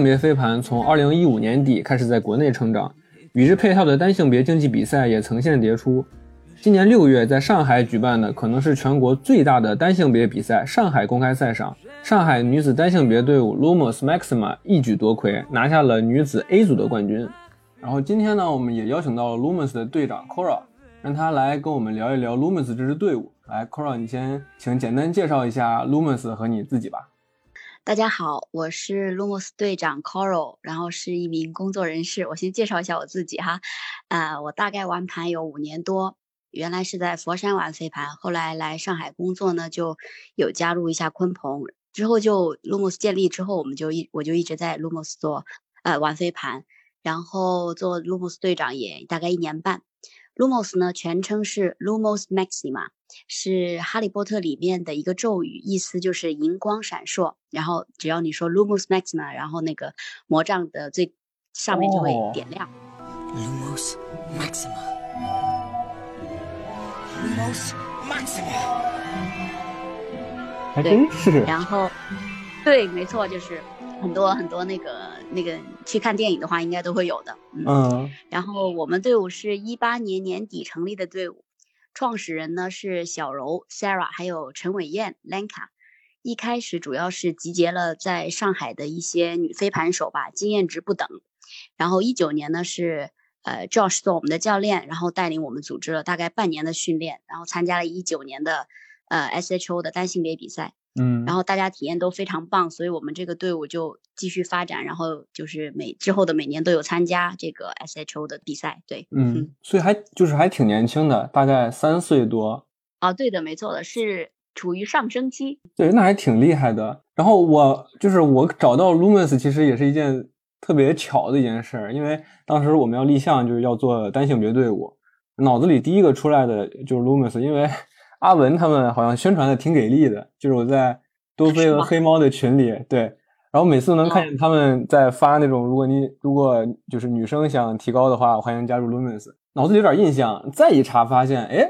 性别飞盘从2015年底开始在国内成长，与之配套的单性别竞技比赛也层现迭出。今年六月在上海举办的可能是全国最大的单性别比赛——上海公开赛上，上海女子单性别队伍 Lumos Maxima 一举夺魁，拿下了女子 A 组的冠军。然后今天呢，我们也邀请到了 Lumos 的队长 Cora，让他来跟我们聊一聊 Lumos 这支队伍。来，Cora，你先请简单介绍一下 Lumos 和你自己吧。大家好，我是 Lumos 队长 Cora，然后是一名工作人士。我先介绍一下我自己哈，啊，我大概玩盘有五年多。原来是在佛山玩飞盘，后来来上海工作呢，就有加入一下鲲鹏。之后就 Lumos 建立之后，我们就一我就一直在 Lumos 做呃玩飞盘，然后做 Lumos 队长也大概一年半。Lumos 呢全称是 Lumos Maxima，是哈利波特里面的一个咒语，意思就是银光闪烁。然后只要你说 Lumos Maxima，然后那个魔杖的最上面就会点亮。Lumos Maxima。Lumos Maxima，还真是。然后，对，没错，就是很多很多那个那个去看电影的话，应该都会有的。嗯。然后我们队伍是一八年年底成立的队伍，创始人呢是小柔 Sarah，还有陈伟燕 Lanka。一开始主要是集结了在上海的一些女飞盘手吧，经验值不等。然后一九年呢是。呃，Josh 做我们的教练，然后带领我们组织了大概半年的训练，然后参加了一九年的呃 SHO 的单性别比赛，嗯，然后大家体验都非常棒，所以我们这个队伍就继续发展，然后就是每之后的每年都有参加这个 SHO 的比赛，对，嗯，所以还就是还挺年轻的，大概三岁多。啊，对的，没错的，是处于上升期。对，那还挺厉害的。然后我就是我找到 Lumos，其实也是一件。特别巧的一件事，因为当时我们要立项，就是要做单性别队伍，脑子里第一个出来的就是 Lumos，因为阿文他们好像宣传的挺给力的，就是我在多菲和黑猫的群里，对，然后每次能看见他们在发那种，如果你如果就是女生想提高的话，欢迎加入 Lumens 脑子里有点印象，再一查发现，哎，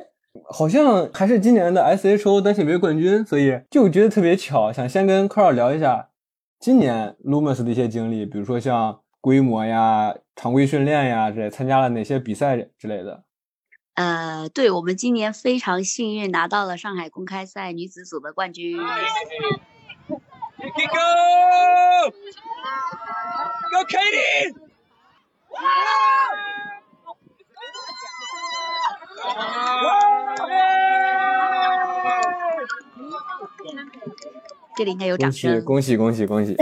好像还是今年的 SHO 单性别冠军，所以就觉得特别巧，想先跟 Carl 聊一下。今年 Lumos 的一些经历，比如说像规模呀、常规训练呀之类参加了哪些比赛之类的。呃，对我们今年非常幸运拿到了上海公开赛女子组的冠军。Go Katie！这里应该有掌声，恭喜恭喜恭喜！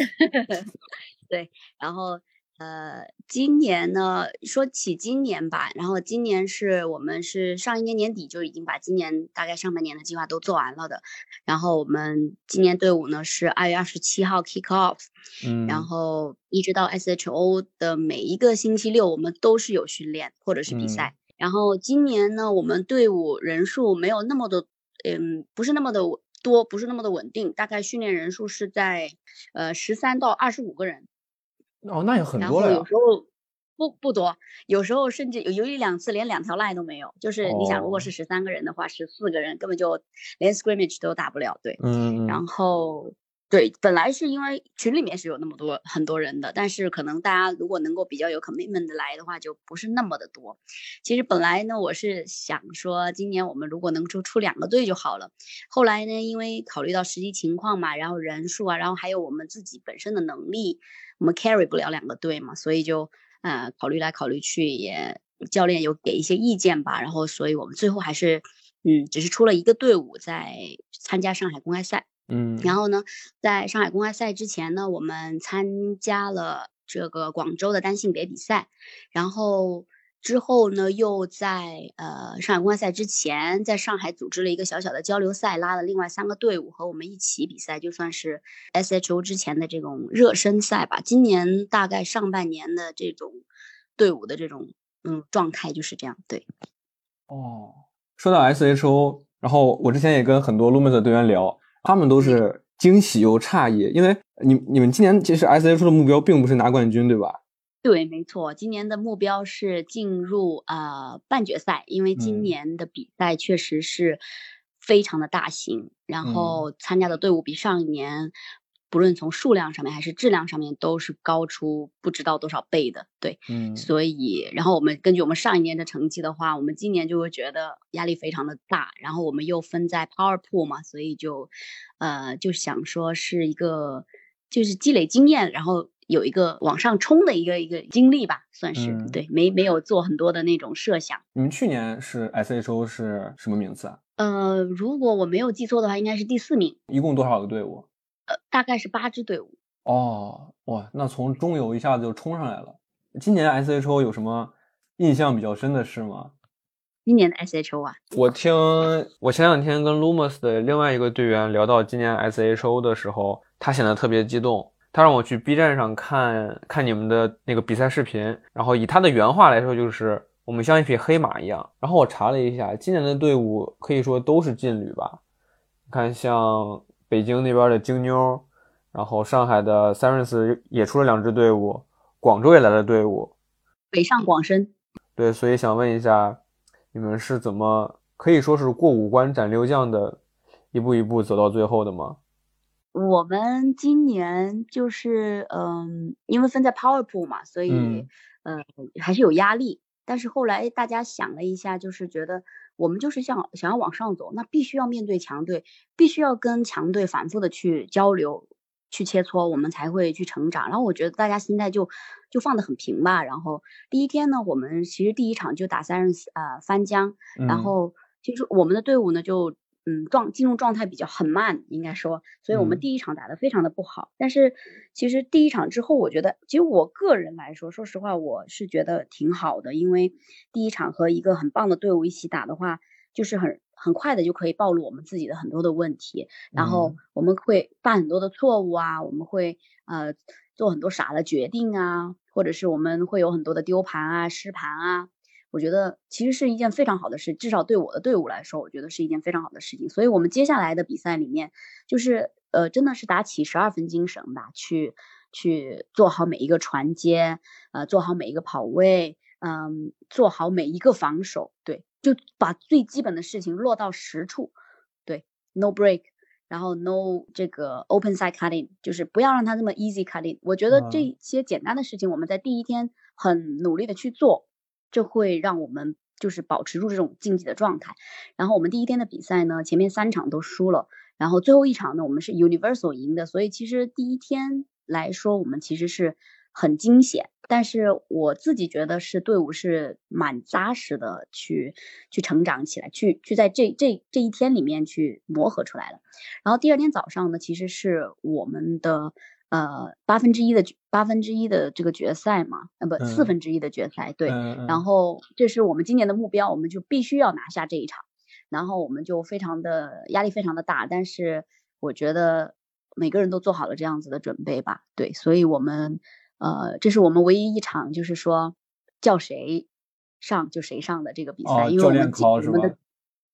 对，然后呃，今年呢，说起今年吧，然后今年是我们是上一年年底就已经把今年大概上半年的计划都做完了的，然后我们今年队伍呢是二月二十七号 kick off，嗯，然后一直到 SHO 的每一个星期六，我们都是有训练或者是比赛，然后今年呢，我们队伍人数没有那么的，嗯，不是那么的。多不是那么的稳定，大概训练人数是在呃十三到二十五个人。哦，那也很多了。有时候不不多，有时候甚至有有一两次连两条 line 都没有。就是你想，如果是十三个人的话，十四个人根本就连 scrimmage 都打不了。对，嗯，然后。对，本来是因为群里面是有那么多很多人的，但是可能大家如果能够比较有 commitment 的来的话，就不是那么的多。其实本来呢，我是想说今年我们如果能出出两个队就好了。后来呢，因为考虑到实际情况嘛，然后人数啊，然后还有我们自己本身的能力，我们 carry 不了两个队嘛，所以就呃考虑来考虑去，也教练有给一些意见吧，然后所以我们最后还是嗯，只是出了一个队伍在参加上海公开赛。嗯，然后呢，在上海公开赛之前呢，我们参加了这个广州的单性别比赛，然后之后呢，又在呃上海公开赛之前，在上海组织了一个小小的交流赛，拉了另外三个队伍和我们一起比赛，就算是 SHO 之前的这种热身赛吧。今年大概上半年的这种队伍的这种嗯状态就是这样。对，哦，说到 SHO，然后我之前也跟很多 Lumos 的队员聊。他们都是惊喜又诧异，因为你你们今年其实 S H 的目标并不是拿冠军，对吧？对，没错，今年的目标是进入呃半决赛，因为今年的比赛确实是非常的大型，然后参加的队伍比上一年不论从数量上面还是质量上面，都是高出不知道多少倍的。对，嗯，所以，然后我们根据我们上一年的成绩的话，我们今年就会觉得压力非常的大。然后我们又分在 Power Pool 嘛，所以就，呃，就想说是一个，就是积累经验，然后有一个往上冲的一个一个经历吧，算是对，没没有做很多的那种设想。你们去年是 SHO 是什么名次啊？呃，如果我没有记错的话，应该是第四名。一共多少个队伍？呃，大概是八支队伍。哦，哇，那从中游一下子就冲上来了。今年 SHO 有什么印象比较深的事吗？今年的 SHO 啊，我听我前两天跟 Lumos 的另外一个队员聊到今年 SHO 的时候，他显得特别激动。他让我去 B 站上看看你们的那个比赛视频，然后以他的原话来说，就是我们像一匹黑马一样。然后我查了一下，今年的队伍可以说都是劲旅吧？你看，像。北京那边的京妞，然后上海的 Sirens 也出了两支队伍，广州也来了队伍，北上广深。对，所以想问一下，你们是怎么可以说是过五关斩六将的，一步一步走到最后的吗？我们今年就是嗯，因为分在 Power Pool 嘛，所以嗯还是有压力。但是后来大家想了一下，就是觉得。我们就是想想要往上走，那必须要面对强队，必须要跟强队反复的去交流、去切磋，我们才会去成长。然后我觉得大家心态就就放得很平吧。然后第一天呢，我们其实第一场就打三人呃翻江，然后其实我们的队伍呢就。嗯，状进入状态比较很慢，应该说，所以我们第一场打得非常的不好。但是其实第一场之后，我觉得，其实我个人来说，说实话，我是觉得挺好的，因为第一场和一个很棒的队伍一起打的话，就是很很快的就可以暴露我们自己的很多的问题，然后我们会犯很多的错误啊，我们会呃做很多傻的决定啊，或者是我们会有很多的丢盘啊、失盘啊。我觉得其实是一件非常好的事，至少对我的队伍来说，我觉得是一件非常好的事情。所以，我们接下来的比赛里面，就是呃，真的是打起十二分精神吧，去去做好每一个传接，呃，做好每一个跑位，嗯，做好每一个防守，对，就把最基本的事情落到实处，对，no break，然后 no 这个 open side cutting，就是不要让它这么 easy cutting。我觉得这些简单的事情，我们在第一天很努力的去做。这会让我们就是保持住这种竞技的状态。然后我们第一天的比赛呢，前面三场都输了，然后最后一场呢，我们是 Universal 赢的。所以其实第一天来说，我们其实是很惊险。但是我自己觉得是队伍是蛮扎实的，去去成长起来，去去在这这这一天里面去磨合出来的。然后第二天早上呢，其实是我们的。呃，八分之一的八分之一的这个决赛嘛，呃，不，四分之一的决赛，对。然后这是我们今年的目标，我们就必须要拿下这一场。然后我们就非常的压力非常的大，但是我觉得每个人都做好了这样子的准备吧，对。所以我们呃，这是我们唯一一场就是说叫谁上就谁上的这个比赛，因为我们我们的。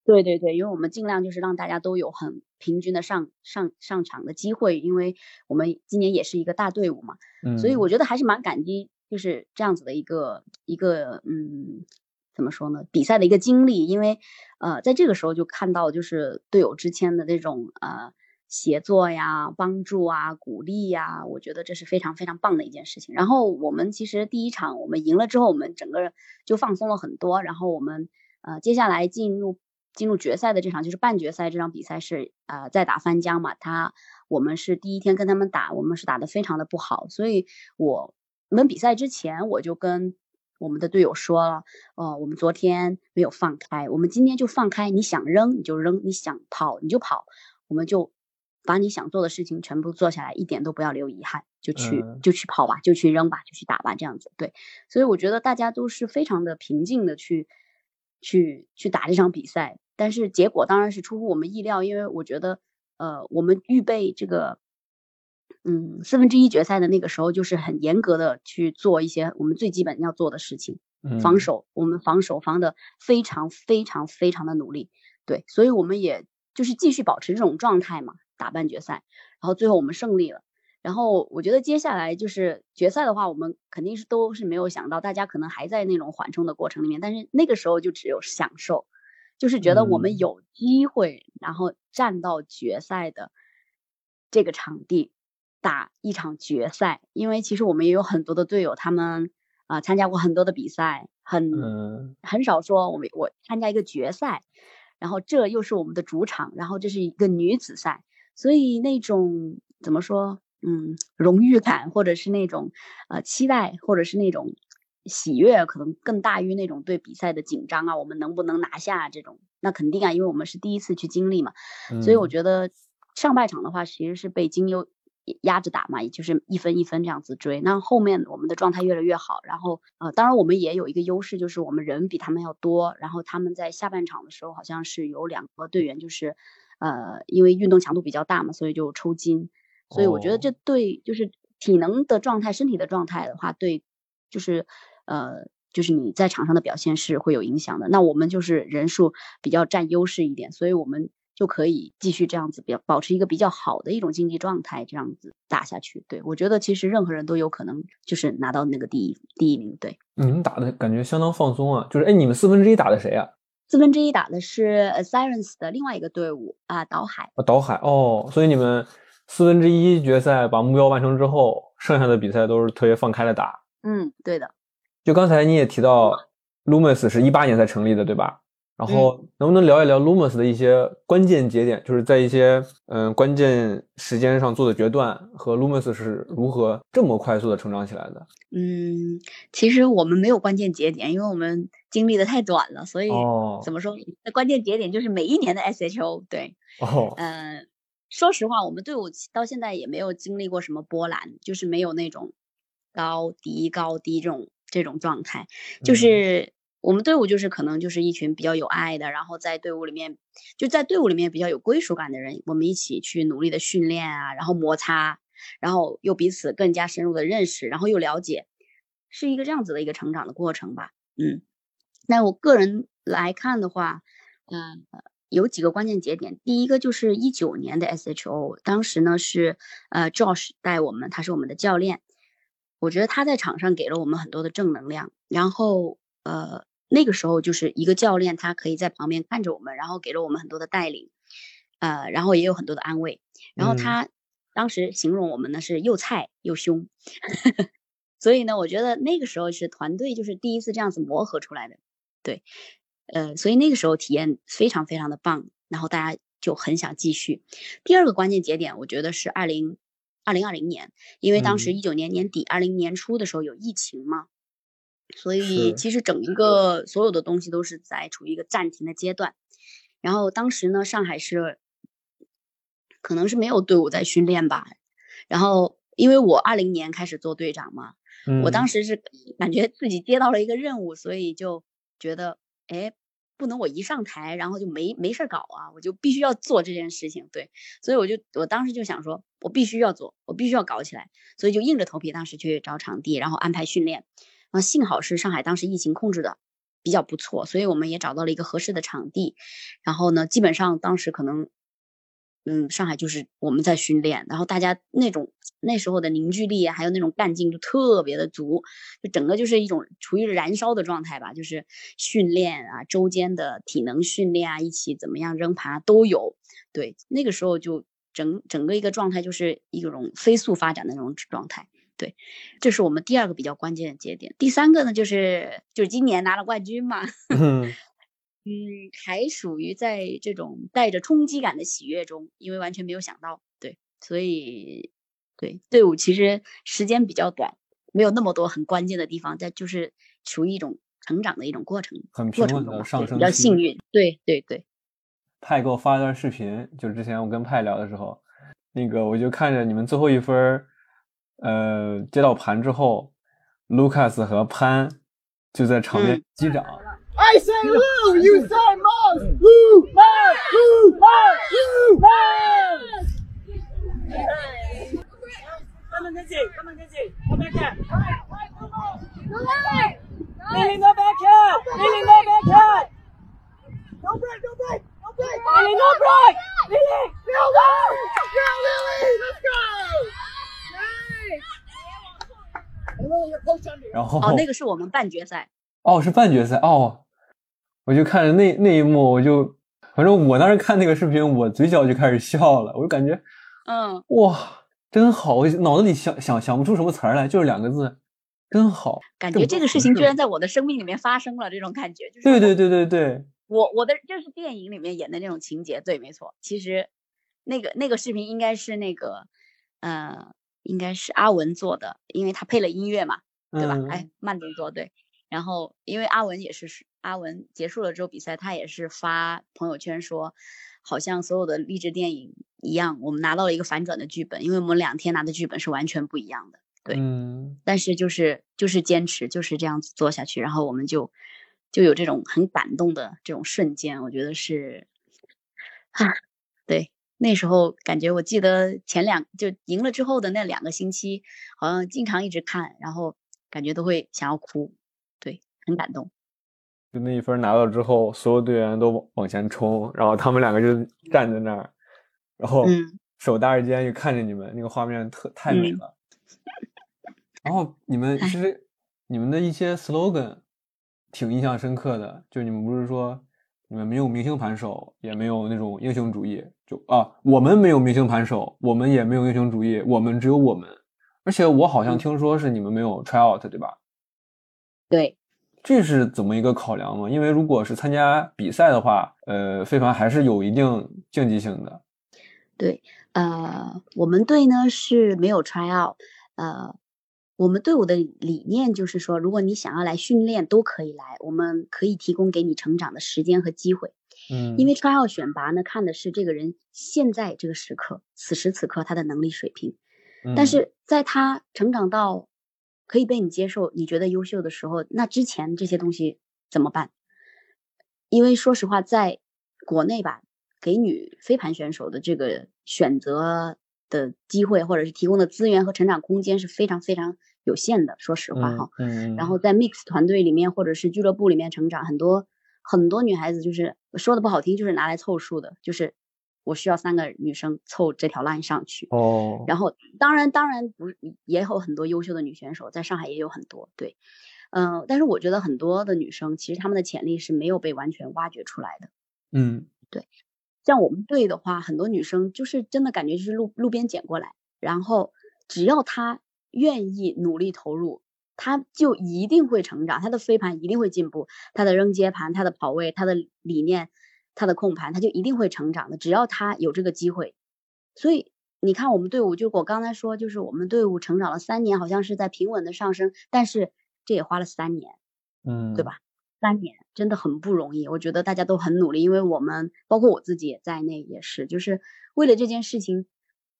对对对，因为我们尽量就是让大家都有很平均的上上上场的机会，因为我们今年也是一个大队伍嘛，嗯，所以我觉得还是蛮感激，就是这样子的一个一个嗯，怎么说呢？比赛的一个经历，因为呃，在这个时候就看到就是队友之间的那种呃协作呀、帮助啊、鼓励呀，我觉得这是非常非常棒的一件事情。然后我们其实第一场我们赢了之后，我们整个就放松了很多，然后我们呃接下来进入。进入决赛的这场就是半决赛这场比赛是呃在打翻江嘛，他我们是第一天跟他们打，我们是打的非常的不好，所以我们比赛之前我就跟我们的队友说了，呃我们昨天没有放开，我们今天就放开，你想扔你就扔，你想跑你就跑，我们就把你想做的事情全部做下来，一点都不要留遗憾，就去就去跑吧，就去扔吧，就去打吧，这样子对，所以我觉得大家都是非常的平静的去去去打这场比赛。但是结果当然是出乎我们意料，因为我觉得，呃，我们预备这个，嗯，四分之一决赛的那个时候，就是很严格的去做一些我们最基本要做的事情，防守，我们防守防的非常非常非常的努力，对，所以我们也就是继续保持这种状态嘛，打半决赛，然后最后我们胜利了。然后我觉得接下来就是决赛的话，我们肯定是都是没有想到，大家可能还在那种缓冲的过程里面，但是那个时候就只有享受。就是觉得我们有机会，然后站到决赛的这个场地，打一场决赛，因为其实我们也有很多的队友，他们啊参加过很多的比赛，很很少说我们我参加一个决赛，然后这又是我们的主场，然后这是一个女子赛，所以那种怎么说，嗯，荣誉感或者是那种呃期待或者是那种喜悦，可能更大于那种对比赛的紧张啊，我们能不能拿下这种，那肯定啊，因为我们是第一次去经历嘛，所以我觉得上半场的话其实是被金优。压着打嘛，也就是一分一分这样子追。那后面我们的状态越来越好，然后呃，当然我们也有一个优势，就是我们人比他们要多。然后他们在下半场的时候，好像是有两个队员，就是呃，因为运动强度比较大嘛，所以就抽筋。所以我觉得这对就是体能的状态、身体的状态的话，对，就是呃，就是你在场上的表现是会有影响的。那我们就是人数比较占优势一点，所以我们。就可以继续这样子，比较保持一个比较好的一种竞技状态，这样子打下去。对我觉得，其实任何人都有可能就是拿到那个第一第一名。对，你们打的感觉相当放松啊！就是，哎，你们四分之一打的谁啊？四分之一打的是 Sirens 的另外一个队伍啊，岛海。啊，岛海哦，所以你们四分之一决赛把目标完成之后，剩下的比赛都是特别放开了打。嗯，对的。就刚才你也提到，Lumos 是一八年才成立的，对吧？然后能不能聊一聊 Lumos 的一些关键节点，就是在一些嗯关键时间上做的决断，和 Lumos 是如何这么快速的成长起来的？嗯，其实我们没有关键节点，因为我们经历的太短了，所以怎么说？那关键节点就是每一年的 SHO。对，哦，嗯，说实话，我们队伍到现在也没有经历过什么波澜，就是没有那种高低高低这种这种状态，就是。我们队伍就是可能就是一群比较有爱的，然后在队伍里面就在队伍里面比较有归属感的人，我们一起去努力的训练啊，然后摩擦，然后又彼此更加深入的认识，然后又了解，是一个这样子的一个成长的过程吧。嗯，那我个人来看的话，嗯，有几个关键节点，第一个就是一九年的 SHO，当时呢是呃 Josh 带我们，他是我们的教练，我觉得他在场上给了我们很多的正能量，然后呃。那个时候就是一个教练，他可以在旁边看着我们，然后给了我们很多的带领，呃，然后也有很多的安慰。然后他当时形容我们呢是又菜又凶，所以呢，我觉得那个时候是团队就是第一次这样子磨合出来的，对，呃，所以那个时候体验非常非常的棒，然后大家就很想继续。第二个关键节点，我觉得是二零二零二零年，因为当时一九年年底、二零年初的时候有疫情嘛。所以其实整一个所有的东西都是在处于一个暂停的阶段，然后当时呢，上海是可能是没有队伍在训练吧，然后因为我二零年开始做队长嘛，我当时是感觉自己接到了一个任务，所以就觉得哎，不能我一上台然后就没没事搞啊，我就必须要做这件事情，对，所以我就我当时就想说，我必须要做，我必须要搞起来，所以就硬着头皮当时去找场地，然后安排训练。啊，幸好是上海当时疫情控制的比较不错，所以我们也找到了一个合适的场地。然后呢，基本上当时可能，嗯，上海就是我们在训练，然后大家那种那时候的凝聚力还有那种干劲就特别的足，就整个就是一种处于燃烧的状态吧，就是训练啊，周间的体能训练啊，一起怎么样扔盘都有。对，那个时候就整整个一个状态就是一种飞速发展的那种状态。对，这是我们第二个比较关键的节点。第三个呢，就是就是今年拿了冠军嘛，嗯，还属于在这种带着冲击感的喜悦中，因为完全没有想到，对，所以对队伍其实时间比较短，没有那么多很关键的地方，但就是处于一种成长的一种过程，很平稳的上升，比较幸运。对对对，派给我发一段视频，就是之前我跟派聊的时候，那个我就看着你们最后一分。呃，接到盘之后，卢卡斯和潘就在场边击掌。I say Lou, you say Mars, Lou, Mars, Lou, Mars, Lou, Mars. Come on, Nancy, come on, Nancy, come back here. Lily, no back here. Lily, no back here. No break, no break, no break. Lily, no break. Lily, no go. Go, Lily, let's go. 然后哦，那个是我们半决赛哦，是半决赛哦， 我就看着那那一幕，我就反正我当时看那个视频，我嘴角就开始笑了，我就感觉，嗯，哇，真好，我脑子里想想想不出什么词儿来，就是两个字，真好。感觉这个事情居然在我的生命里面发生了，这种感觉就是。对对对对对，我我的就是电影里面演的那种情节，对，没错。其实那个那个视频应该是那个，呃，应该是阿文做的，因为他配了音乐嘛，对吧？哎，慢动作，对。然后因为阿文也是阿文结束了之后比赛，他也是发朋友圈说。好像所有的励志电影一样，我们拿到了一个反转的剧本，因为我们两天拿的剧本是完全不一样的。对，嗯，但是就是就是坚持，就是这样子做下去，然后我们就就有这种很感动的这种瞬间，我觉得是，啊，对，那时候感觉我记得前两就赢了之后的那两个星期，好像经常一直看，然后感觉都会想要哭，对，很感动。就那一分拿到之后，所有队员都往前冲，然后他们两个就站在那儿，然后手搭着肩就看着你们，那个画面特太美了。然后你们其实你们的一些 slogan 挺印象深刻的，就你们不是说你们没有明星盘手，也没有那种英雄主义，就啊，我们没有明星盘手，我们也没有英雄主义，我们只有我们。而且我好像听说是你们没有 try out，对吧？对。这是怎么一个考量吗？因为如果是参加比赛的话，呃，飞盘还是有一定竞技性的。对，呃，我们队呢是没有 try out，呃，我们队伍的理念就是说，如果你想要来训练，都可以来，我们可以提供给你成长的时间和机会。嗯，因为 try out 选拔呢，看的是这个人现在这个时刻，此时此刻他的能力水平，但是在他成长到。可以被你接受，你觉得优秀的时候，那之前这些东西怎么办？因为说实话，在国内吧，给女飞盘选手的这个选择的机会，或者是提供的资源和成长空间是非常非常有限的。说实话哈，嗯，然后在 mix 团队里面或者是俱乐部里面成长，很多很多女孩子就是说的不好听，就是拿来凑数的，就是。我需要三个女生凑这条 line 上去。哦，然后当然当然不也有很多优秀的女选手，在上海也有很多对，嗯，但是我觉得很多的女生其实她们的潜力是没有被完全挖掘出来的，嗯，对，像我们队的话，很多女生就是真的感觉就是路路边捡过来，然后只要她愿意努力投入，她就一定会成长，她的飞盘一定会进步，她的扔接盘，她的跑位，她的理念。他的控盘，他就一定会成长的。只要他有这个机会，所以你看，我们队伍就我刚才说，就是我们队伍成长了三年，好像是在平稳的上升，但是这也花了三年，嗯，对吧？三年真的很不容易。我觉得大家都很努力，因为我们包括我自己也在内，也是就是为了这件事情，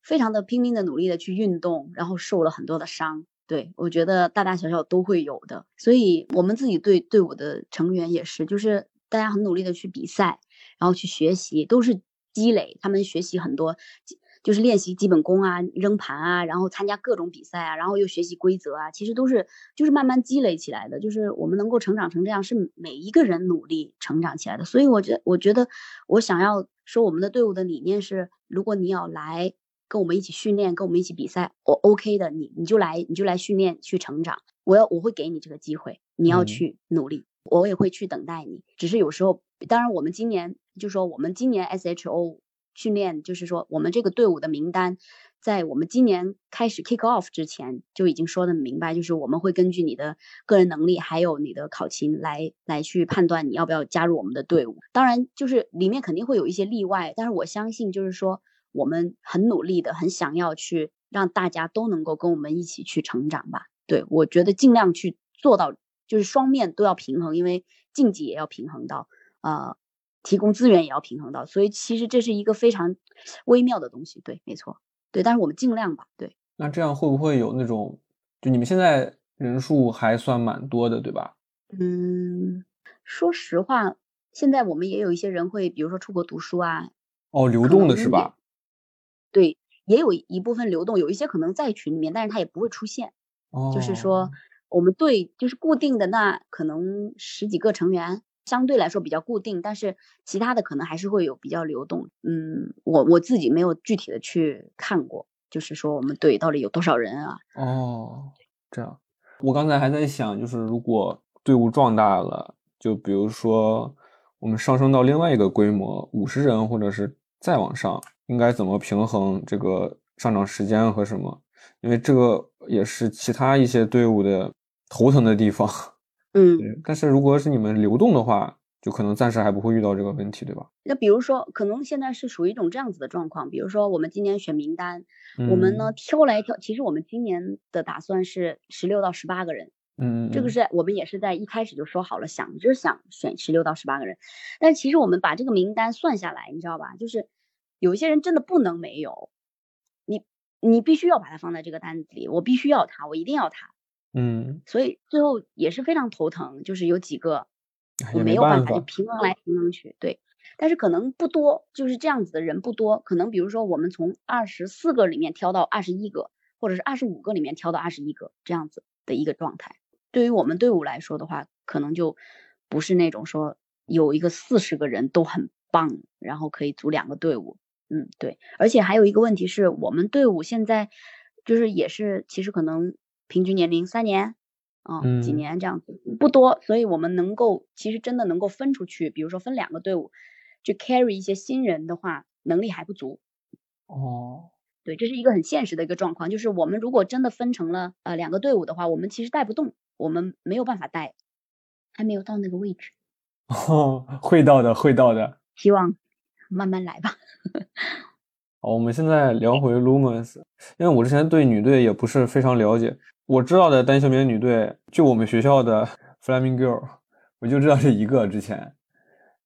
非常的拼命的努力的去运动，然后受了很多的伤。对我觉得大大小小都会有的，所以我们自己队队伍的成员也是，就是大家很努力的去比赛。然后去学习都是积累，他们学习很多，就是练习基本功啊、扔盘啊，然后参加各种比赛啊，然后又学习规则啊，其实都是就是慢慢积累起来的。就是我们能够成长成这样，是每一个人努力成长起来的。所以，我觉我觉得我想要说，我们的队伍的理念是：如果你要来跟我们一起训练，跟我们一起比赛，我 OK 的，你你就来，你就来训练去成长。我要我会给你这个机会，你要去努力，我也会去等待你。只是有时候，当然我们今年。就说我们今年 SHO 训练，就是说我们这个队伍的名单，在我们今年开始 kick off 之前就已经说的明白，就是我们会根据你的个人能力还有你的考勤来来去判断你要不要加入我们的队伍。当然，就是里面肯定会有一些例外，但是我相信就是说我们很努力的，很想要去让大家都能够跟我们一起去成长吧。对我觉得尽量去做到，就是双面都要平衡，因为竞技也要平衡到，呃。提供资源也要平衡到，所以其实这是一个非常微妙的东西。对，没错，对，但是我们尽量吧。对，那这样会不会有那种，就你们现在人数还算蛮多的，对吧？嗯，说实话，现在我们也有一些人会，比如说出国读书啊。哦，流动的是吧？对，也有一部分流动，有一些可能在群里面，但是他也不会出现。哦，就是说我们对就是固定的那可能十几个成员。相对来说比较固定，但是其他的可能还是会有比较流动。嗯，我我自己没有具体的去看过，就是说我们队到底有多少人啊？哦，这样。我刚才还在想，就是如果队伍壮大了，就比如说我们上升到另外一个规模，五十人或者是再往上，应该怎么平衡这个上涨时间和什么，因为这个也是其他一些队伍的头疼的地方。嗯，但是如果是你们流动的话，就可能暂时还不会遇到这个问题，对吧？那比如说，可能现在是属于一种这样子的状况，比如说我们今年选名单，我们呢挑来挑，其实我们今年的打算是十六到十八个人。嗯，这个是我们也是在一开始就说好了，想就是想选十六到十八个人，但其实我们把这个名单算下来，你知道吧？就是有一些人真的不能没有，你你必须要把它放在这个单子里，我必须要他，我一定要他。嗯，所以最后也是非常头疼，就是有几个我没有办法就平衡来平衡去，对，但是可能不多，就是这样子的人不多，可能比如说我们从二十四个里面挑到二十一个，或者是二十五个里面挑到二十一个这样子的一个状态。对于我们队伍来说的话，可能就不是那种说有一个四十个人都很棒，然后可以组两个队伍。嗯，对。而且还有一个问题是我们队伍现在就是也是其实可能平均年龄三年啊几年这样子不多，所以我们能够其实真的能够分出去，比如说分两个队伍去 carry 一些新人的话，能力还不足。哦，对，这是一个很现实的一个状况，就是我们如果真的分成了呃两个队伍的话，我们其实带不动。我们没有办法带，还没有到那个位置。哦，会到的，会到的。希望慢慢来吧。好，我们现在聊回 Lumens，因为我之前对女队也不是非常了解。我知道的单行棉女队，就我们学校的 Flaming Girl，我就知道这一个之前。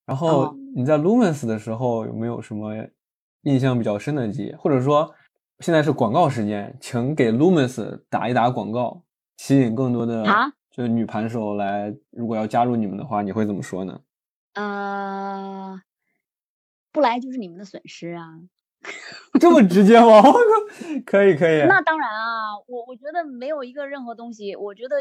然后你在 Lumens 的时候有没有什么印象比较深的记忆？或者说，现在是广告时间，请给 Lumens 打一打广告。吸引更多的啊，就女盘手来。如果要加入你们的话，你会怎么说呢？呃，不来就是你们的损失啊。这么直接吗？可以可以。那当然啊，我我觉得没有一个任何东西。我觉得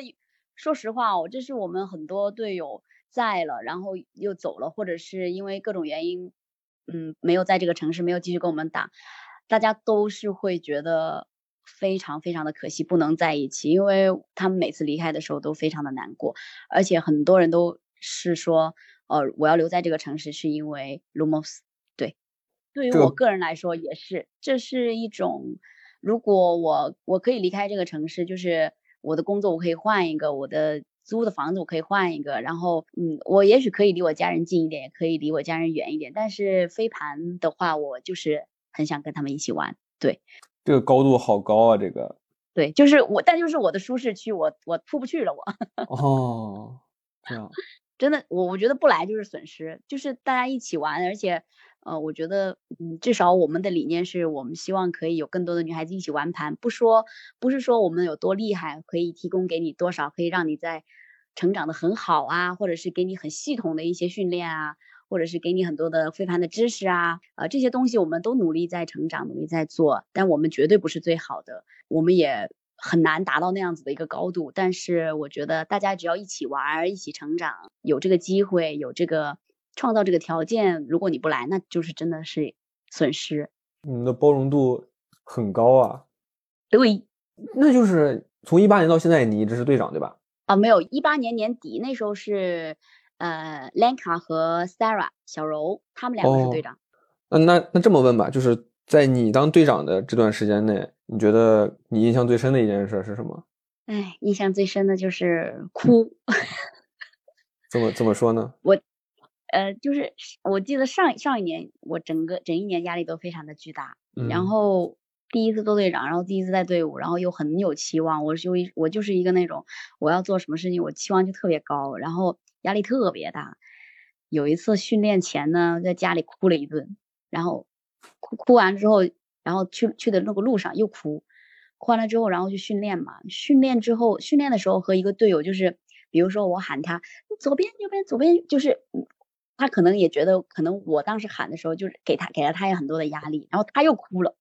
说实话哦，这是我们很多队友在了，然后又走了，或者是因为各种原因，嗯，没有在这个城市，没有继续跟我们打，大家都是会觉得。非常非常的可惜，不能在一起，因为他们每次离开的时候都非常的难过，而且很多人都是说，呃，我要留在这个城市是因为 Lumos。对，于我个人来说也是，这是一种，如果我我可以离开这个城市，就是我的工作我可以换一个，我的租的房子我可以换一个，然后嗯，我也许可以离我家人近一点，也可以离我家人远一点，但是飞盘的话，我就是很想跟他们一起玩，对。这个高度好高啊！这个对，就是我，但就是我的舒适区，我我出不去了，我 哦，这样真的，我我觉得不来就是损失，就是大家一起玩，而且呃，我觉得嗯，至少我们的理念是我们希望可以有更多的女孩子一起玩盘，不说不是说我们有多厉害，可以提供给你多少，可以让你在成长的很好啊，或者是给你很系统的一些训练啊。或者是给你很多的飞盘的知识啊，啊这些东西我们都努力在成长，努力在做，但我们绝对不是最好的，我们也很难达到那样子的一个高度。但是我觉得大家只要一起玩，一起成长，有这个机会，有这个创造这个条件，如果你不来，那就是真的是损失。你们的包容度很高啊。对，那就是从一八年到现在，你一直是队长对吧？啊，没有，一八年年底那时候是。呃，Lanka 和 Sarah 小柔，他们两个是队长。那那那这么问吧，就是在你当队长的这段时间内，你觉得你印象最深的一件事是什么？哎，印象最深的就是哭。怎么怎么说呢？我，呃，就是我记得上上一年，我整个整一年压力都非常的巨大。然后第一次做队长，然后第一次带队伍，然后又很有期望。我就一我就是一个那种，我要做什么事情，我期望就特别高。然后。压力特别大，有一次训练前呢，在家里哭了一顿，然后哭哭完之后，然后去去的那个路上又哭，哭完了之后，然后去训练嘛。训练之后，训练的时候和一个队友就是，比如说我喊他左边右边左边，就是他可能也觉得，可能我当时喊的时候就是给他给了他也很多的压力，然后他又哭了，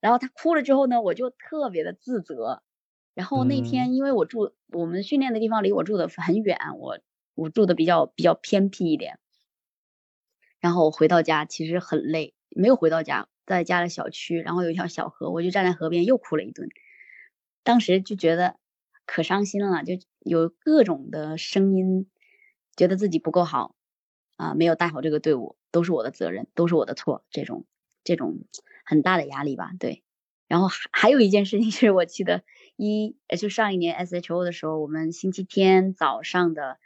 然后他哭了之后呢，我就特别的自责。然后那天因为我住我们训练的地方离我住的很远，我。我住的比较比较偏僻一点，然后我回到家其实很累，没有回到家，在家的小区，然后有一条小河，我就站在河边又哭了一顿。当时就觉得可伤心了，就有各种的声音，觉得自己不够好啊，没有带好这个队伍，都是我的责任，都是我的错，这种这种很大的压力吧，对。然后还还有一件事情是我记得一就上一年 SHO 的时候，我们星期天早上的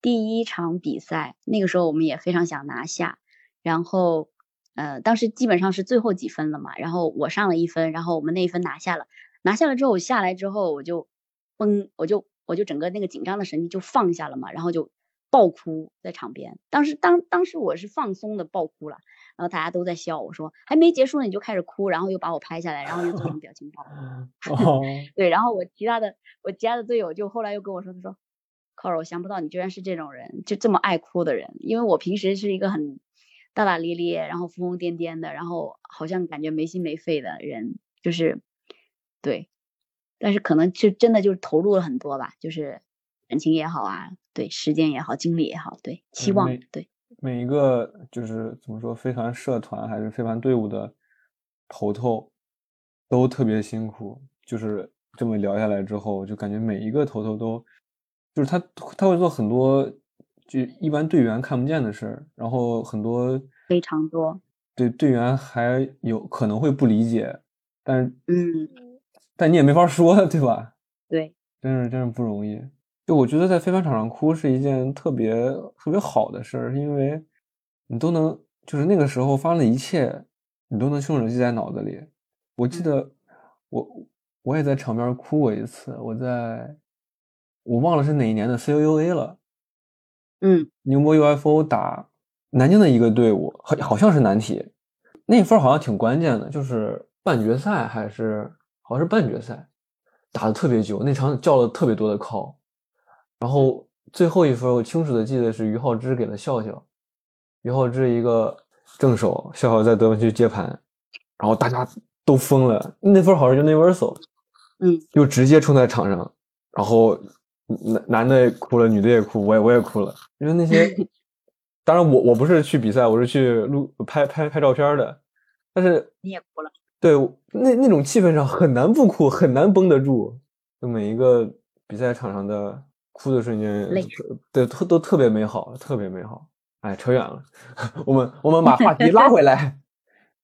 第一场比赛，那个时候我们也非常想拿下，然后呃当时基本上是最后几分了嘛，然后我上了一分，然后我们那一分拿下了，拿下了之后我下来之后我就崩，我就我就整个那个紧张的神经就放下了嘛，然后就。爆哭在场边，当时当当时我是放松的爆哭了，然后大家都在笑，我说还没结束呢你就开始哭，然后又把我拍下来，然后又做成表情包。对，然后我其他的我其他的队友就后来又跟我说，他说 c o r 我想不到你居然是这种人，就这么爱哭的人，因为我平时是一个很大大咧咧，然后疯疯癫癫的，然后好像感觉没心没肺的人，就是对，但是可能就真的就是投入了很多吧，就是感情也好啊。对，时间也好，精力也好，对，期望对每一个就是怎么说，飞船社团还是飞船队伍的头头都特别辛苦。就是这么聊下来之后，就感觉每一个头头都就是他他会做很多就一般队员看不见的事儿，然后很多非常多，对队员还有可能会不理解，但是嗯，但你也没法说，对吧？对，真是真是不容易。就我觉得在飞盘场上哭是一件特别特别好的事儿，因为你都能就是那个时候发生的一切，你都能清楚记在脑子里。我记得我我也在场边哭过一次，我在我忘了是哪一年的 C U U A 了，嗯，宁波 U F O 打南京的一个队伍，好好像是南体，那分好像挺关键的，就是半决赛还是好像是半决赛，打的特别久，那场叫了特别多的 call。然后最后一分，我清楚的记得是于浩之给了笑笑，于浩之一个正手，笑笑在得分区接盘，然后大家都疯了。那分好像就那 v e r s 嗯，就直接冲在场上，然后男男的哭了，女的也哭，我也我也哭了，因为那些，当然我我不是去比赛，我是去录拍拍拍照片的，但是你也哭了，对，那那种气氛上很难不哭，很难绷得住，就每一个比赛场上的。哭的瞬间，对，特都特别美好，特别美好。哎，扯远了，我们我们把话题拉回来。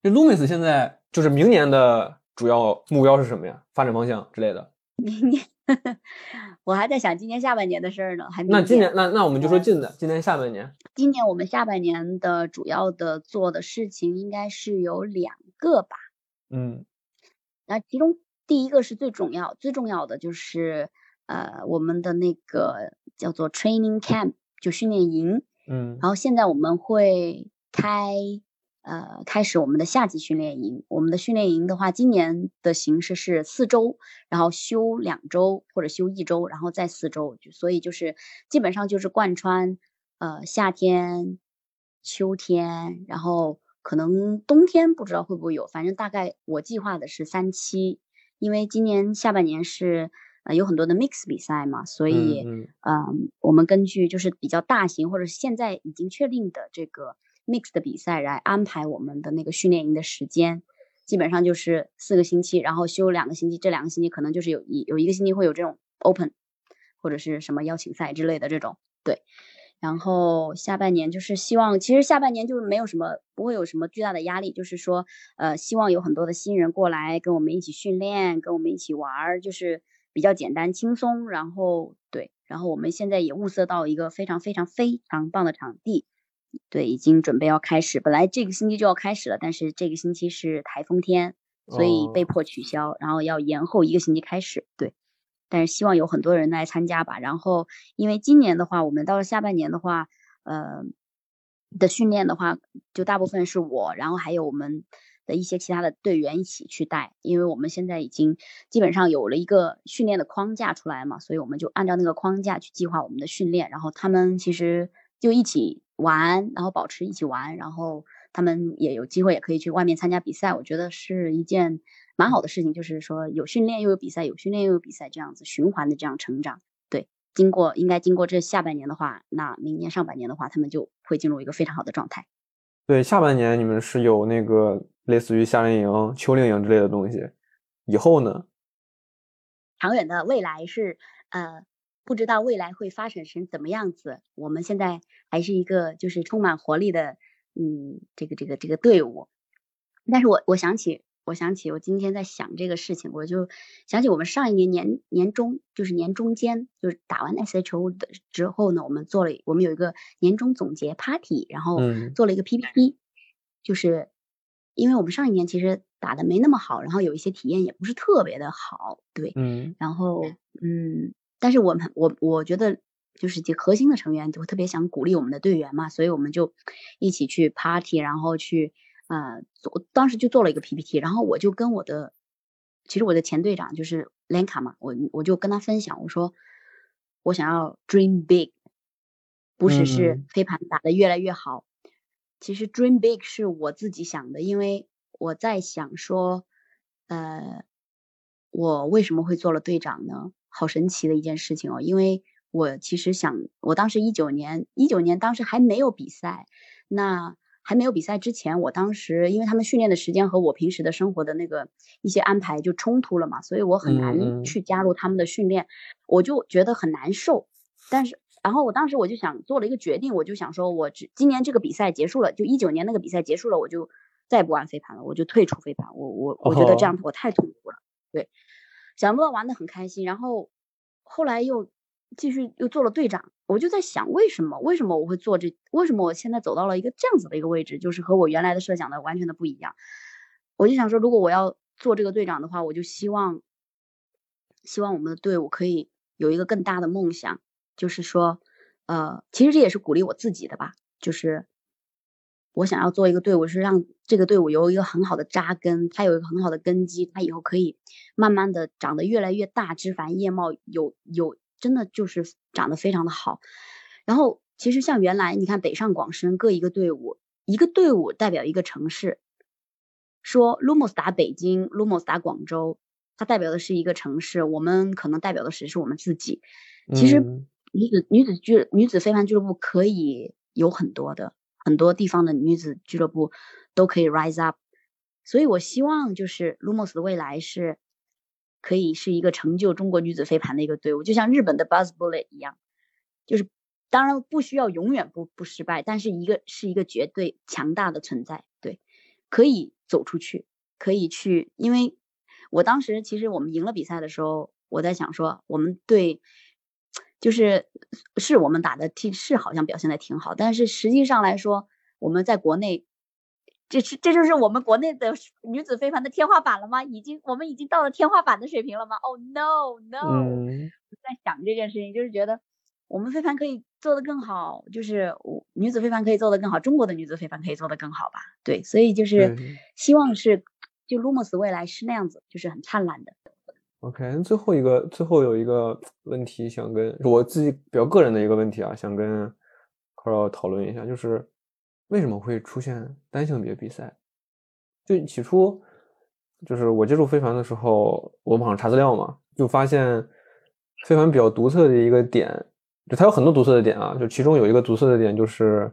这 Lumis 现在就是明年的主要目标是什么呀？发展方向之类的。明年，我还在想今年下半年的事儿呢。还那今年，那那我们就说近的，今年下半年。今年我们下半年的主要的做的事情应该是有两个吧。嗯，那其中第一个是最重要、最重要的就是。呃，我们的那个叫做 training camp，就训练营，嗯，然后现在我们会开，呃，开始我们的夏季训练营。我们的训练营的话，今年的形式是四周，然后休两周或者休一周，然后再四周，所以就是基本上就是贯穿，呃，夏天、秋天，然后可能冬天不知道会不会有，反正大概我计划的是三期，因为今年下半年是。有很多的 mix 比赛嘛，所以，嗯，我们根据就是比较大型或者现在已经确定的这个 mix 的比赛来安排我们的那个训练营的时间，基本上就是四个星期，然后休两个星期，这两个星期可能就是有一有一个星期会有这种 open 或者是什么邀请赛之类的这种，对，然后下半年就是希望，其实下半年就是没有什么不会有什么巨大的压力，就是说，呃，希望有很多的新人过来跟我们一起训练，跟我们一起玩儿，就是。比较简单轻松，然后对，然后我们现在也物色到一个非常非常非常棒的场地，对，已经准备要开始。本来这个星期就要开始了，但是这个星期是台风天，所以被迫取消，然后要延后一个星期开始。对，但是希望有很多人来参加吧。然后，因为今年的话，我们到了下半年的话，呃，的训练的话，就大部分是我，然后还有我们。的一些其他的队员一起去带，因为我们现在已经基本上有了一个训练的框架出来嘛，所以我们就按照那个框架去计划我们的训练。然后他们其实就一起玩，然后保持一起玩，然后他们也有机会也可以去外面参加比赛。我觉得是一件蛮好的事情，就是说有训练又有比赛，有训练又有比赛，这样子循环的这样成长。对，经过应该经过这下半年的话，那明年上半年的话，他们就会进入一个非常好的状态。对，下半年你们是有那个。类似于夏令营、秋令营之类的东西，以后呢？长远的未来是呃，不知道未来会发展成怎么样子。我们现在还是一个就是充满活力的，嗯，这个这个这个队伍。但是我我想起我想起我今天在想这个事情，我就想起我们上一年年年中，就是年中间，就是打完 SHO 的之后呢，我们做了，我们有一个年终总结 party，然后做了一个 PPT，就是因为我们上一年其实打的没那么好，然后有一些体验也不是特别的好，对，嗯，然后嗯，但是我们我我觉得就是几核心的成员就特别想鼓励我们的队员嘛，所以我们就一起去 party，然后去。呃，做当时就做了一个 PPT，然后我就跟我的，其实我的前队长就是 Lenka 嘛，我我就跟他分享，我说我想要 dream big，不只是飞盘打得越来越好，其实 dream big 是我自己想的，因为我在想说，呃，我为什么会做了队长呢？好神奇的一件事情哦，因为我其实想，我当时一九年，一九年当时还没有比赛，那。还没有比赛之前，我当时因为他们训练的时间和我平时的生活的那个一些安排就冲突了嘛，所以我很难去加入他们的训练，我就觉得很难受。但是，然后我当时我就想做了一个决定，我就想说，我只今年这个比赛结束了，就一九年那个比赛结束了，我就再也不玩飞盘了，我就退出飞盘。我我我觉得这样我太痛苦了。对，想不到玩的很开心，然后后来又。继续又做了队长，我就在想，为什么？为什么我会做这？为什么我现在走到了一个这样子的一个位置，就是和我原来的设想的完全的不一样？我就想说，如果我要做这个队长的话，我就希望，希望我们的队伍可以有一个更大的梦想，就是说，呃，其实这也是鼓励我自己的吧，就是我想要做一个队伍，是让这个队伍有一个很好的扎根，它有一个很好的根基，它以后可以慢慢的长得越来越大，枝繁叶茂，有有。真的就是长得非常的好，然后其实像原来你看北上广深各一个队伍，一个队伍代表一个城市，说 Lumos 打北京，Lumos 打广州，它代表的是一个城市，我们可能代表的是是我们自己。其实女子女子俱女子飞盘俱乐部可以有很多的很多地方的女子俱乐部都可以 rise up，所以我希望就是 Lumos 的未来是。可以是一个成就中国女子飞盘的一个队伍，就像日本的 Buzz Bullet 一样，就是当然不需要永远不不失败，但是一个是一个绝对强大的存在，对，可以走出去，可以去。因为我当时其实我们赢了比赛的时候，我在想说，我们对就是是我们打的，是好像表现的挺好，但是实际上来说，我们在国内。这是这就是我们国内的女子飞盘的天花板了吗？已经我们已经到了天花板的水平了吗？Oh no no！我在想这件事情，就是觉得我们飞盘可以做得更好，就是女子飞盘可以做得更好，中国的女子飞盘可以做得更好吧？对，所以就是希望是就 Lumos 未来是那样子，就是很灿烂的。OK，最后一个最后有一个问题想跟我自己比较个人的一个问题啊，想跟 Carl 讨论一下，就是。为什么会出现单性别比赛？就起初，就是我接触非凡的时候，我网上查资料嘛，就发现非凡比较独特的一个点，就它有很多独特的点啊，就其中有一个独特的点就是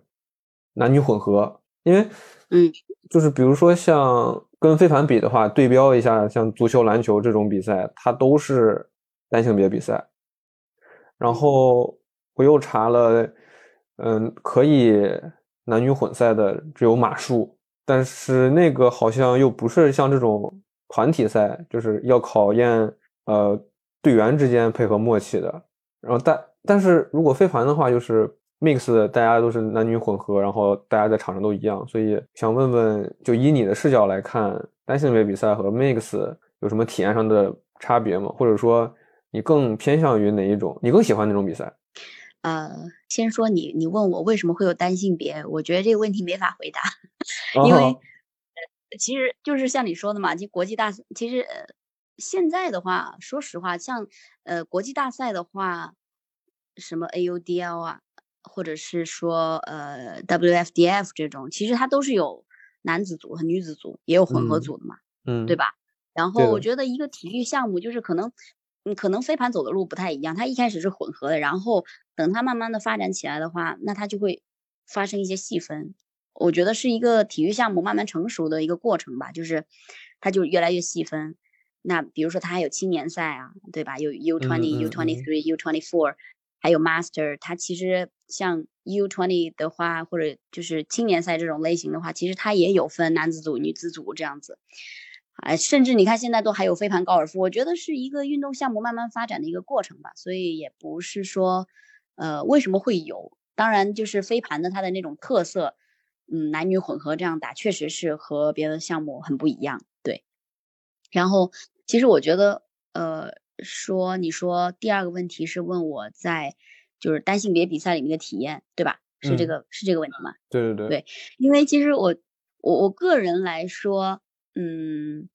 男女混合。因为，嗯，就是比如说像跟飞盘比的话，对标一下，像足球、篮球这种比赛，它都是单性别比赛。然后我又查了，嗯，可以。男女混赛的只有马术，但是那个好像又不是像这种团体赛，就是要考验呃队员之间配合默契的。然后但但是如果飞盘的话，就是 mix，大家都是男女混合，然后大家在场上都一样。所以想问问，就以你的视角来看，单性别比赛和 mix 有什么体验上的差别吗？或者说你更偏向于哪一种？你更喜欢哪种比赛？呃，先说你，你问我为什么会有单性别，我觉得这个问题没法回答，因为其实就是像你说的嘛，就国际大赛，其实呃现在的话，说实话，像呃国际大赛的话，什么 AUDL 啊，或者是说呃 WFDF 这种，其实它都是有男子组和女子组，也有混合组的嘛，嗯，对吧？然后我觉得一个体育项目就是可能。嗯，可能飞盘走的路不太一样，它一开始是混合的，然后等它慢慢的发展起来的话，那它就会发生一些细分。我觉得是一个体育项目慢慢成熟的一个过程吧，就是它就越来越细分。那比如说它还有青年赛啊，对吧？有 U twenty、U twenty three、U twenty four，还有 Master。它其实像 U twenty 的话，或者就是青年赛这种类型的话，其实它也有分男子组、女子组这样子。啊，甚至你看现在都还有飞盘高尔夫，我觉得是一个运动项目慢慢发展的一个过程吧。所以也不是说，呃，为什么会有？当然就是飞盘的它的那种特色，嗯，男女混合这样打，确实是和别的项目很不一样。对。然后其实我觉得，呃，说你说第二个问题是问我在就是单性别比赛里面的体验，对吧？是这个是这个问题吗？对对对。对，因为其实我我我个人来说。嗯，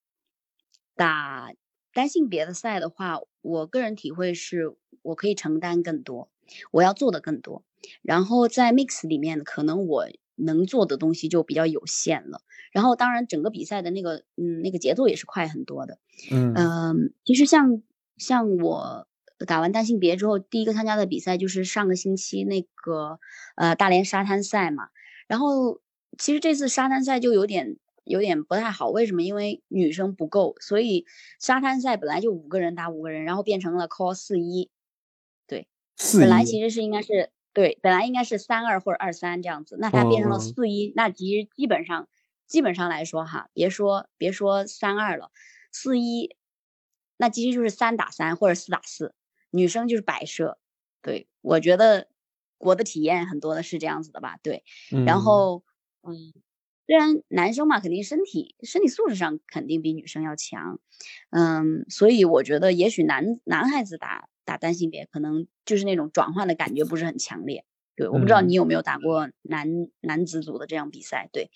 打单性别的赛的话，我个人体会是，我可以承担更多，我要做的更多。然后在 mix 里面，可能我能做的东西就比较有限了。然后当然，整个比赛的那个，嗯，那个节奏也是快很多的。嗯嗯，其实像像我打完单性别之后，第一个参加的比赛就是上个星期那个呃大连沙滩赛嘛。然后其实这次沙滩赛就有点。有点不太好，为什么？因为女生不够，所以沙滩赛本来就五个人打五个人，然后变成了 call 四一，对，本来其实是应该是对，本来应该是三二或者二三这样子，那它变成了四一，那其实基本上基本上来说哈，别说别说三二了，四一，那其实就是三打三或者四打四，女生就是摆设，对我觉得我的体验很多的是这样子的吧，对，然后嗯。虽然男生嘛，肯定身体身体素质上肯定比女生要强，嗯，所以我觉得也许男男孩子打打单性别，可能就是那种转换的感觉不是很强烈。对，我不知道你有没有打过男男子组的这样比赛。对，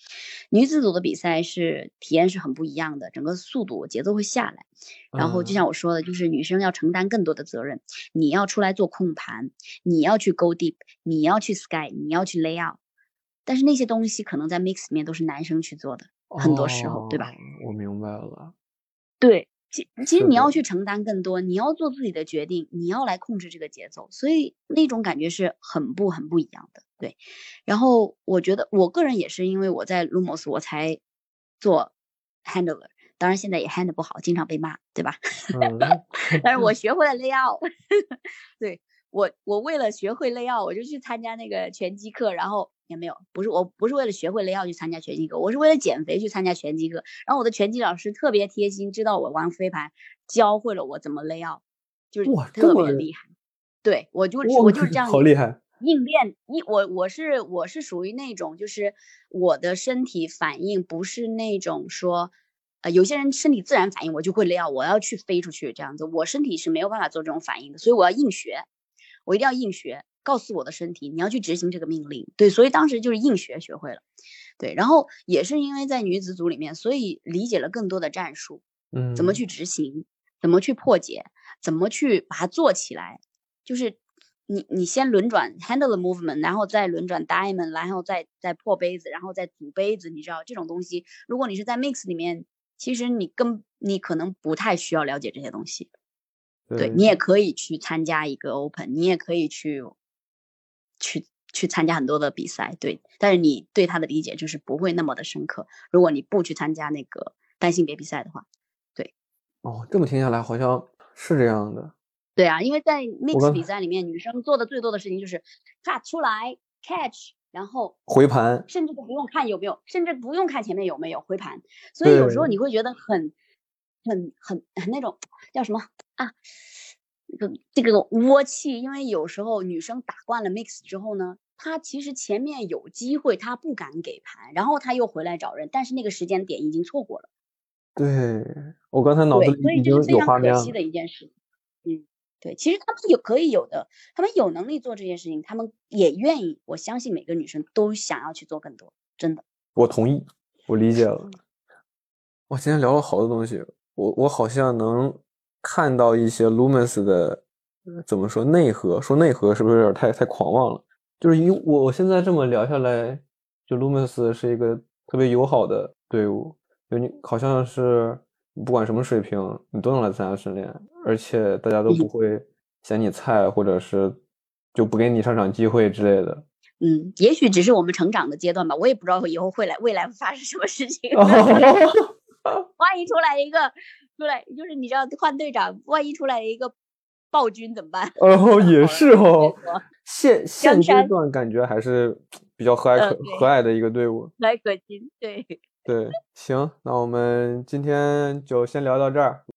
女子组的比赛是体验是很不一样的，整个速度节奏会下来。然后就像我说的，就是女生要承担更多的责任，你要出来做控盘，你要去 go deep，你要去 sky，你要去 lay out。但是那些东西可能在 mix 里面都是男生去做的，很多时候，对吧？我明白了。对，其其实你要去承担更多，你要做自己的决定，你要来控制这个节奏，所以那种感觉是很不很不一样的。对，然后我觉得我个人也是因为我在 Lumos 我才做 handler，当然现在也 handle 不好，经常被骂，对吧？但是我 学会了 layout，对我我为了学会 layout，我就去参加那个拳击课，然后。也没有，不是我不是为了学会了要去参加拳击课，我是为了减肥去参加拳击课。然后我的拳击老师特别贴心，知道我玩飞盘，教会了我怎么勒要，就是特别厉害。对我就我就是这样，好厉害。应变一我我是我是属于那种，就是我的身体反应不是那种说，呃，有些人身体自然反应，我就会勒要，我要去飞出去这样子，我身体是没有办法做这种反应的，所以我要硬学，我一定要硬学。告诉我的身体，你要去执行这个命令。对，所以当时就是硬学学会了。对，然后也是因为在女子组里面，所以理解了更多的战术，嗯，怎么去执行，怎么去破解，怎么去把它做起来。就是你你先轮转 handle the movement，然后再轮转 diamond，然后再再破杯子，然后再组杯子。你知道这种东西，如果你是在 mix 里面，其实你更你可能不太需要了解这些东西。对你也可以去参加一个 open，你也可以去。去去参加很多的比赛，对，但是你对他的理解就是不会那么的深刻。如果你不去参加那个单性别比赛的话，对，哦，这么听下来好像是这样的。对啊，因为在 mix 比赛里面，女生做的最多的事情就是 cut 出来 catch，然后回盘，甚至都不用看有没有，甚至不用看前面有没有回盘。所以有时候你会觉得很很很很那种叫什么啊？这个这个窝气，因为有时候女生打惯了 mix 之后呢，她其实前面有机会，她不敢给盘，然后她又回来找人，但是那个时间点已经错过了。对我刚才脑子里所以这是非常可惜的一件事。嗯，对，其实他们有可以有的，他们有能力做这件事情，他们也愿意。我相信每个女生都想要去做更多，真的。我同意，我理解了。我今天聊了好多东西，我我好像能。看到一些 Lumens 的怎么说内核？说内核是不是有点太太狂妄了？就是以我我现在这么聊下来，就 Lumens 是一个特别友好的队伍，就你好像是不管什么水平，你都能来参加训练，而且大家都不会嫌你菜，或者是就不给你上场机会之类的。嗯，也许只是我们成长的阶段吧，我也不知道以后会来未来会发生什么事情。万一出来一个。出来就是你知道换队长，万一出来一个暴君怎么办？哦，也是哦。现现阶段感觉还是比较和蔼可和蔼的一个队伍，和蔼可亲。对，对，行，那我们今天就先聊到这儿。